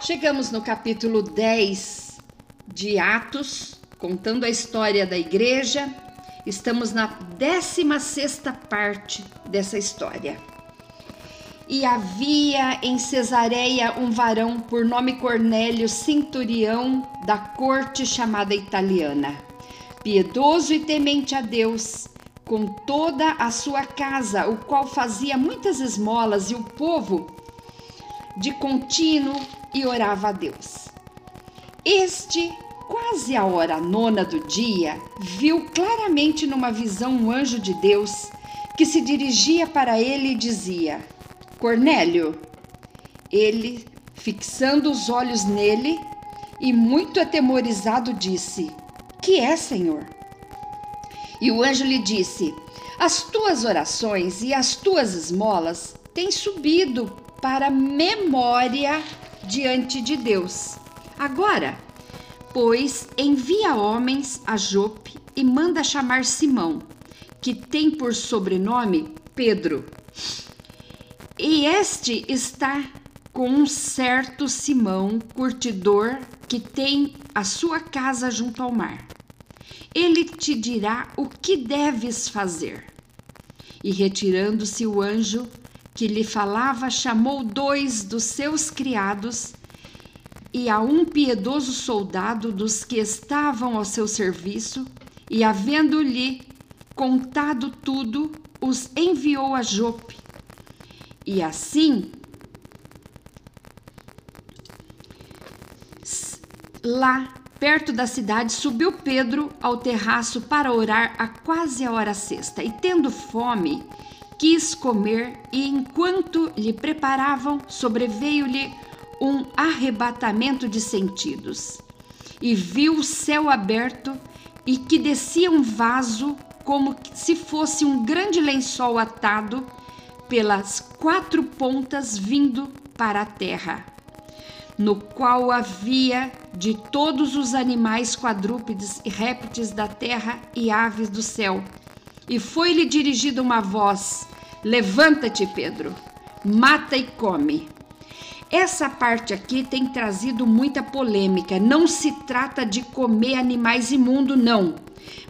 Chegamos no capítulo 10 de Atos, contando a história da igreja. Estamos na 16 parte dessa história. E havia em Cesareia um varão por nome Cornélio, centurião da corte chamada italiana, piedoso e temente a Deus, com toda a sua casa, o qual fazia muitas esmolas, e o povo de contínuo e orava a Deus. Este, quase a hora nona do dia, viu claramente numa visão um anjo de Deus que se dirigia para ele e dizia: Cornélio. Ele, fixando os olhos nele e muito atemorizado, disse: Que é, Senhor? E o anjo lhe disse: As tuas orações e as tuas esmolas têm subido para memória diante de Deus. Agora, pois, envia homens a Jope e manda chamar Simão, que tem por sobrenome Pedro. E este está com um certo Simão, curtidor, que tem a sua casa junto ao mar. Ele te dirá o que deves fazer. E retirando-se o anjo, que lhe falava, chamou dois dos seus criados e a um piedoso soldado dos que estavam ao seu serviço, e havendo-lhe contado tudo, os enviou a Jope. E assim, lá perto da cidade, subiu Pedro ao terraço para orar a quase a hora sexta, e tendo fome, quis comer e enquanto lhe preparavam, sobreveio-lhe um arrebatamento de sentidos. E viu o céu aberto e que descia um vaso como se fosse um grande lençol atado pelas quatro pontas vindo para a terra, no qual havia de todos os animais quadrúpedes e répteis da terra e aves do céu. E foi-lhe dirigida uma voz: Levanta-te, Pedro, mata e come. Essa parte aqui tem trazido muita polêmica. Não se trata de comer animais imundos, não.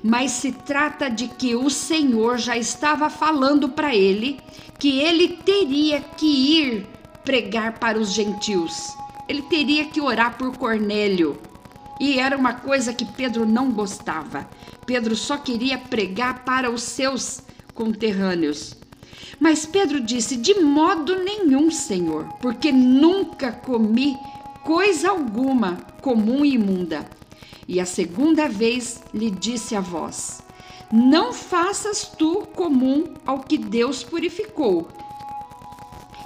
Mas se trata de que o Senhor já estava falando para ele que ele teria que ir pregar para os gentios. Ele teria que orar por Cornélio. E era uma coisa que Pedro não gostava. Pedro só queria pregar para os seus conterrâneos. Mas Pedro disse: De modo nenhum, Senhor, porque nunca comi coisa alguma comum e imunda. E a segunda vez lhe disse a voz: Não faças tu comum ao que Deus purificou.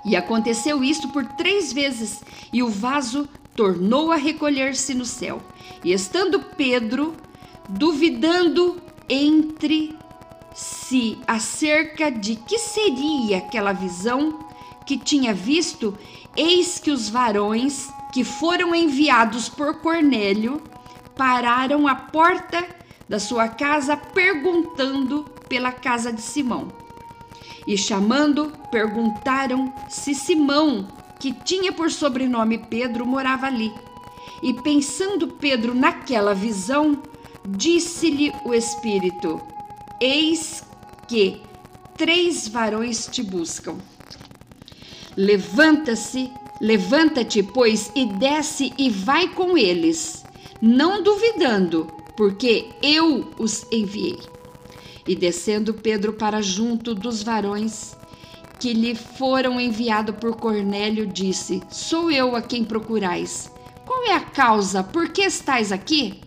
E aconteceu isto por três vezes, e o vaso tornou a recolher-se no céu. E estando Pedro duvidando entre se acerca de que seria aquela visão que tinha visto, eis que os varões que foram enviados por Cornélio pararam à porta da sua casa perguntando pela casa de Simão. E chamando, perguntaram se Simão, que tinha por sobrenome Pedro, morava ali. E pensando Pedro naquela visão, disse-lhe o Espírito: Eis que três varões te buscam. Levanta-se, levanta-te, pois, e desce e vai com eles, não duvidando, porque eu os enviei. E descendo Pedro para junto dos varões que lhe foram enviados por Cornélio, disse: Sou eu a quem procurais. Qual é a causa? Por que estais aqui?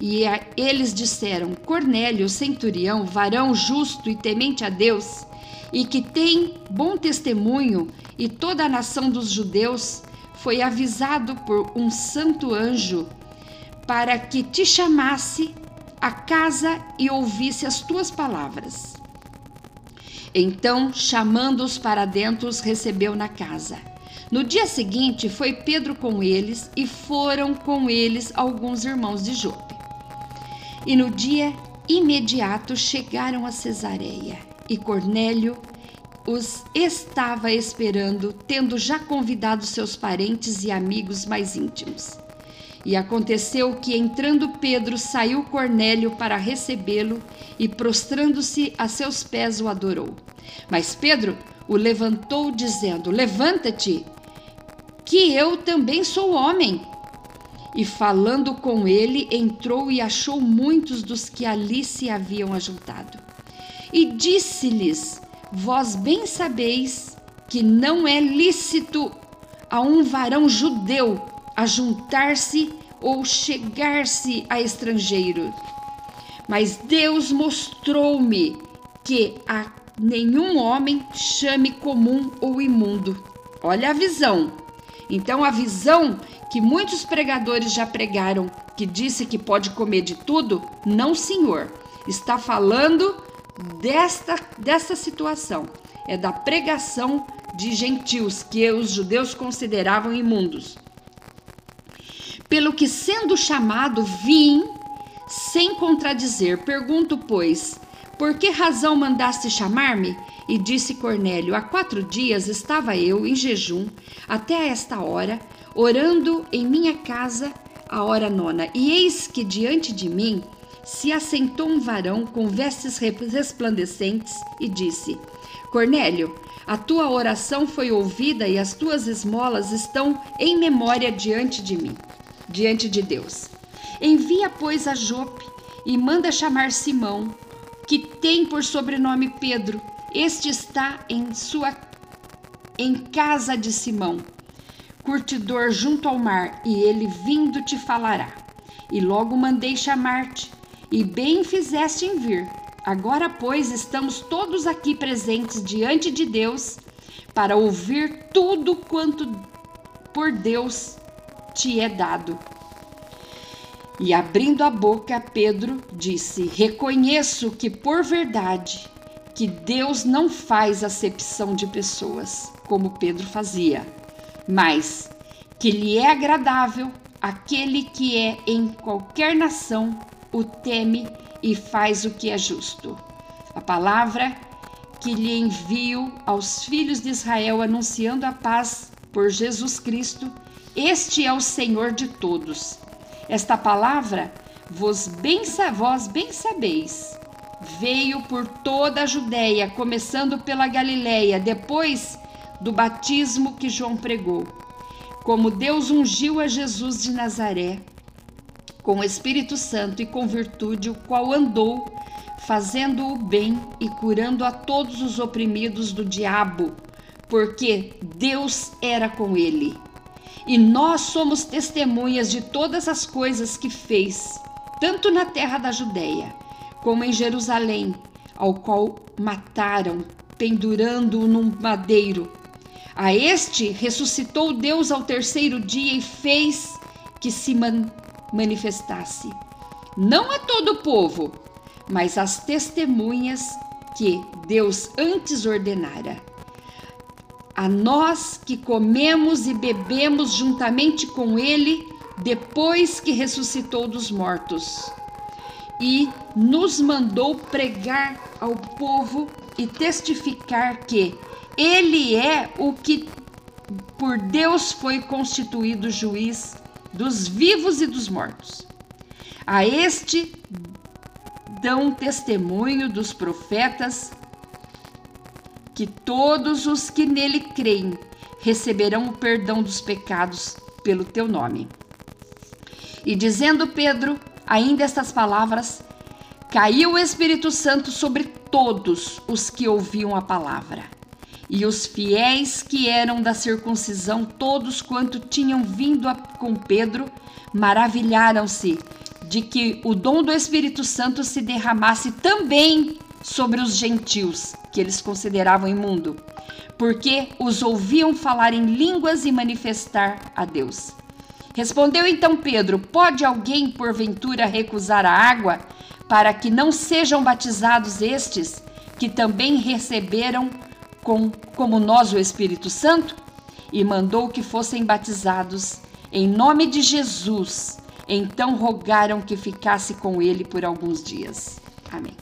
E a, eles disseram: Cornélio, centurião, varão justo e temente a Deus, e que tem bom testemunho, e toda a nação dos judeus, foi avisado por um santo anjo para que te chamasse a casa e ouvisse as tuas palavras. Então, chamando-os para dentro, os recebeu na casa. No dia seguinte, foi Pedro com eles e foram com eles alguns irmãos de Jope. E no dia imediato chegaram a Cesareia, e Cornélio os estava esperando, tendo já convidado seus parentes e amigos mais íntimos. E aconteceu que, entrando Pedro, saiu Cornélio para recebê-lo e, prostrando-se a seus pés, o adorou. Mas Pedro o levantou, dizendo: Levanta-te, que eu também sou homem. E falando com ele, entrou e achou muitos dos que ali se haviam ajuntado. E disse-lhes: Vós bem sabeis que não é lícito a um varão judeu ajuntar-se ou chegar-se a estrangeiro. Mas Deus mostrou-me que a nenhum homem chame comum ou imundo. Olha a visão. Então a visão que muitos pregadores já pregaram, que disse que pode comer de tudo, não, senhor. Está falando desta desta situação. É da pregação de gentios que os judeus consideravam imundos. Pelo que, sendo chamado, vim sem contradizer. Pergunto, pois, por que razão mandaste chamar-me? E disse Cornélio: Há quatro dias estava eu em jejum, até esta hora, orando em minha casa, a hora nona. E eis que diante de mim se assentou um varão com vestes resplandecentes e disse: Cornélio, a tua oração foi ouvida e as tuas esmolas estão em memória diante de mim diante de Deus. Envia, pois, a Jope e manda chamar Simão, que tem por sobrenome Pedro. Este está em sua em casa de Simão, curtidor junto ao mar, e ele vindo te falará. E logo mandei chamar-te, e bem fizeste em vir. Agora, pois, estamos todos aqui presentes diante de Deus para ouvir tudo quanto por Deus te é dado. E abrindo a boca, Pedro disse: Reconheço que por verdade que Deus não faz acepção de pessoas, como Pedro fazia, mas que lhe é agradável aquele que é em qualquer nação o teme e faz o que é justo. A palavra que lhe envio aos filhos de Israel anunciando a paz por Jesus Cristo este é o Senhor de todos. Esta palavra, vos bem, vós bem sabeis, veio por toda a Judéia, começando pela Galiléia, depois do batismo que João pregou. Como Deus ungiu a Jesus de Nazaré, com o Espírito Santo e com virtude, o qual andou fazendo o bem e curando a todos os oprimidos do diabo, porque Deus era com ele e nós somos testemunhas de todas as coisas que fez, tanto na terra da Judéia como em Jerusalém, ao qual mataram, pendurando-o num madeiro. A este ressuscitou Deus ao terceiro dia e fez que se man manifestasse. Não a todo o povo, mas às testemunhas que Deus antes ordenara a nós que comemos e bebemos juntamente com ele depois que ressuscitou dos mortos. E nos mandou pregar ao povo e testificar que ele é o que por Deus foi constituído juiz dos vivos e dos mortos. A este dão testemunho dos profetas que todos os que nele creem receberão o perdão dos pecados pelo teu nome. E dizendo Pedro ainda estas palavras, caiu o Espírito Santo sobre todos os que ouviam a palavra. E os fiéis que eram da circuncisão, todos quanto tinham vindo a, com Pedro, maravilharam-se de que o dom do Espírito Santo se derramasse também sobre os gentios, que eles consideravam imundo, porque os ouviam falar em línguas e manifestar a Deus. Respondeu então Pedro: Pode alguém porventura recusar a água para que não sejam batizados estes, que também receberam com, como nós o Espírito Santo? E mandou que fossem batizados em nome de Jesus. Então rogaram que ficasse com ele por alguns dias. Amém.